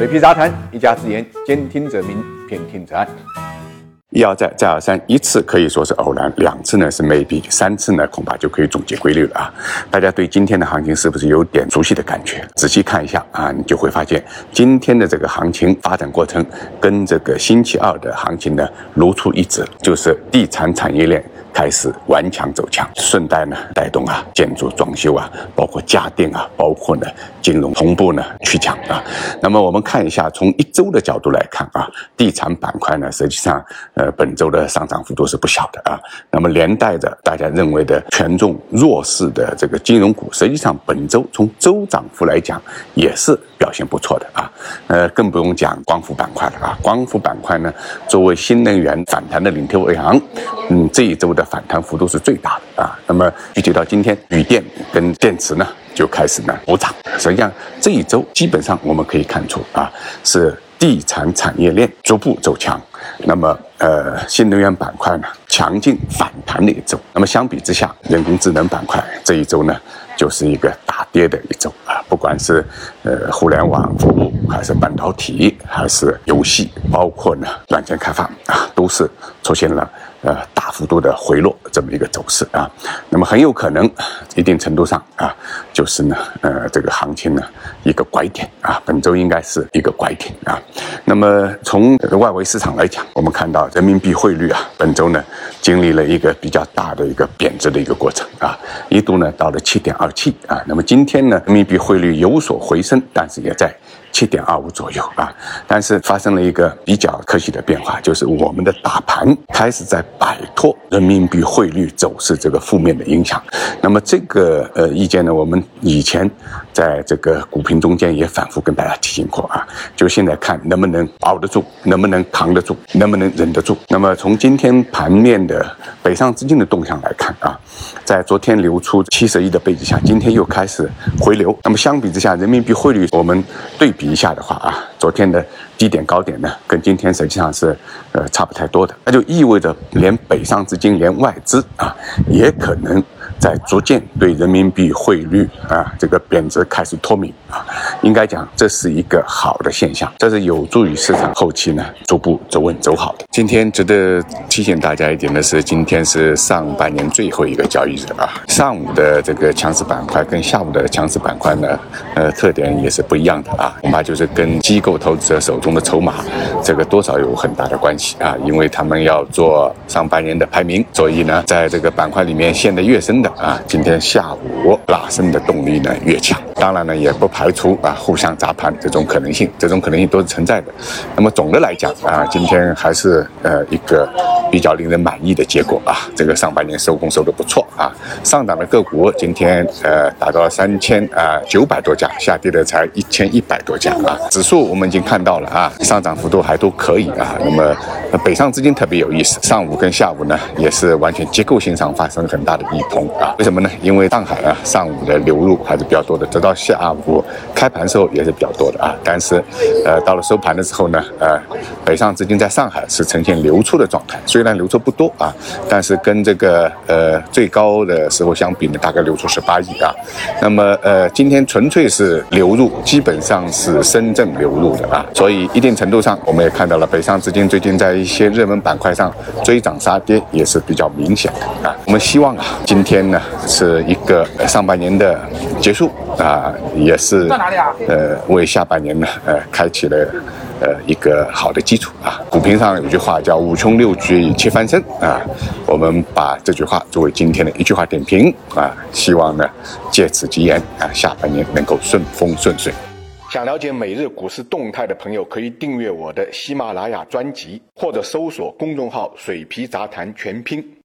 水皮杂谈，一家之言，兼听则明，偏听则暗。一而再，再而三，一次可以说是偶然，两次呢是 maybe，三次呢恐怕就可以总结规律了啊！大家对今天的行情是不是有点熟悉的感觉？仔细看一下啊，你就会发现今天的这个行情发展过程跟这个星期二的行情呢如出一辙，就是地产产业链。开始顽强走强，顺带呢带动啊建筑装修啊，包括家电啊，包括呢金融同步呢去抢啊。那么我们看一下，从一周的角度来看啊，地产板块呢实际上呃本周的上涨幅度是不小的啊。那么连带着大家认为的权重弱势的这个金融股，实际上本周从周涨幅来讲也是表现不错的啊。呃，更不用讲光伏板块了啊。光伏板块呢作为新能源反弹的领头羊，嗯，这一周的。反弹幅度是最大的啊，那么具体到今天，锂电跟电池呢就开始呢补涨。实际上这一周基本上我们可以看出啊，是地产产业链逐步走强，那么呃新能源板块呢强劲反弹的一周。那么相比之下，人工智能板块这一周呢就是一个大跌的一周啊，不管是呃互联网服务，还是半导体，还是游戏，包括呢软件开发啊，都是出现了。呃，大幅度的回落这么一个走势啊，那么很有可能，一定程度上啊，就是呢，呃，这个行情呢一个拐点啊，本周应该是一个拐点啊。那么从外围市场来讲，我们看到人民币汇率啊，本周呢经历了一个比较大的一个贬值的一个过程啊，一度呢到了七点二七啊，那么今天呢人民币汇率有所回升，但是也在。七点二五左右啊，但是发生了一个比较可喜的变化，就是我们的大盘开始在摆脱人民币汇率走势这个负面的影响。那么这个呃意见呢，我们以前在这个股评中间也反复跟大家提醒过啊，就现在看能不能熬得住，能不能扛得住，能不能忍得住。那么从今天盘面的北上资金的动向来看啊，在昨天流出七十亿的背景下，今天又开始回流。那么相比之下，人民币汇率我们对。比一下的话啊，昨天的低点高点呢，跟今天实际上是呃差不太多的，那就意味着连北上资金、连外资啊，也可能。在逐渐对人民币汇率啊这个贬值开始脱敏啊，应该讲这是一个好的现象，这是有助于市场后期呢逐步走稳走好的。今天值得提醒大家一点的是，今天是上半年最后一个交易日啊，上午的这个强势板块跟下午的强势板块呢，呃特点也是不一样的啊，恐怕就是跟机构投资者手中的筹码这个多少有很大的关系啊，因为他们要做上半年的排名，所以呢，在这个板块里面陷得越深的。啊，今天下午拉升的动力呢越强，当然呢也不排除啊互相砸盘这种可能性，这种可能性都是存在的。那么总的来讲啊，今天还是呃一个比较令人满意的结果啊，这个上半年收工收的不错啊，上涨的个股今天呃达到三千啊九百多家，下跌的才一千一百多家啊，指数我们已经看到了啊，上涨幅度还都可以啊。那么北上资金特别有意思，上午跟下午呢也是完全结构性上发生很大的异同。啊，为什么呢？因为上海啊，上午的流入还是比较多的，直到下午开盘时候也是比较多的啊。但是，呃，到了收盘的时候呢，呃，北上资金在上海是呈现流出的状态，虽然流出不多啊，但是跟这个呃最高的时候相比呢，大概流出十八亿啊。那么，呃，今天纯粹是流入，基本上是深圳流入的啊。所以，一定程度上，我们也看到了北上资金最近在一些热门板块上追涨杀跌也是比较明显的啊。我们希望啊，今天。呢，是一个上半年的结束啊，也是呃为下半年呢呃开启了呃一个好的基础啊。股评上有句话叫“五穷六绝七翻身”啊，我们把这句话作为今天的一句话点评啊，希望呢借此吉言啊，下半年能够顺风顺水。想了解每日股市动态的朋友，可以订阅我的喜马拉雅专辑，或者搜索公众号“水皮杂谈全拼”。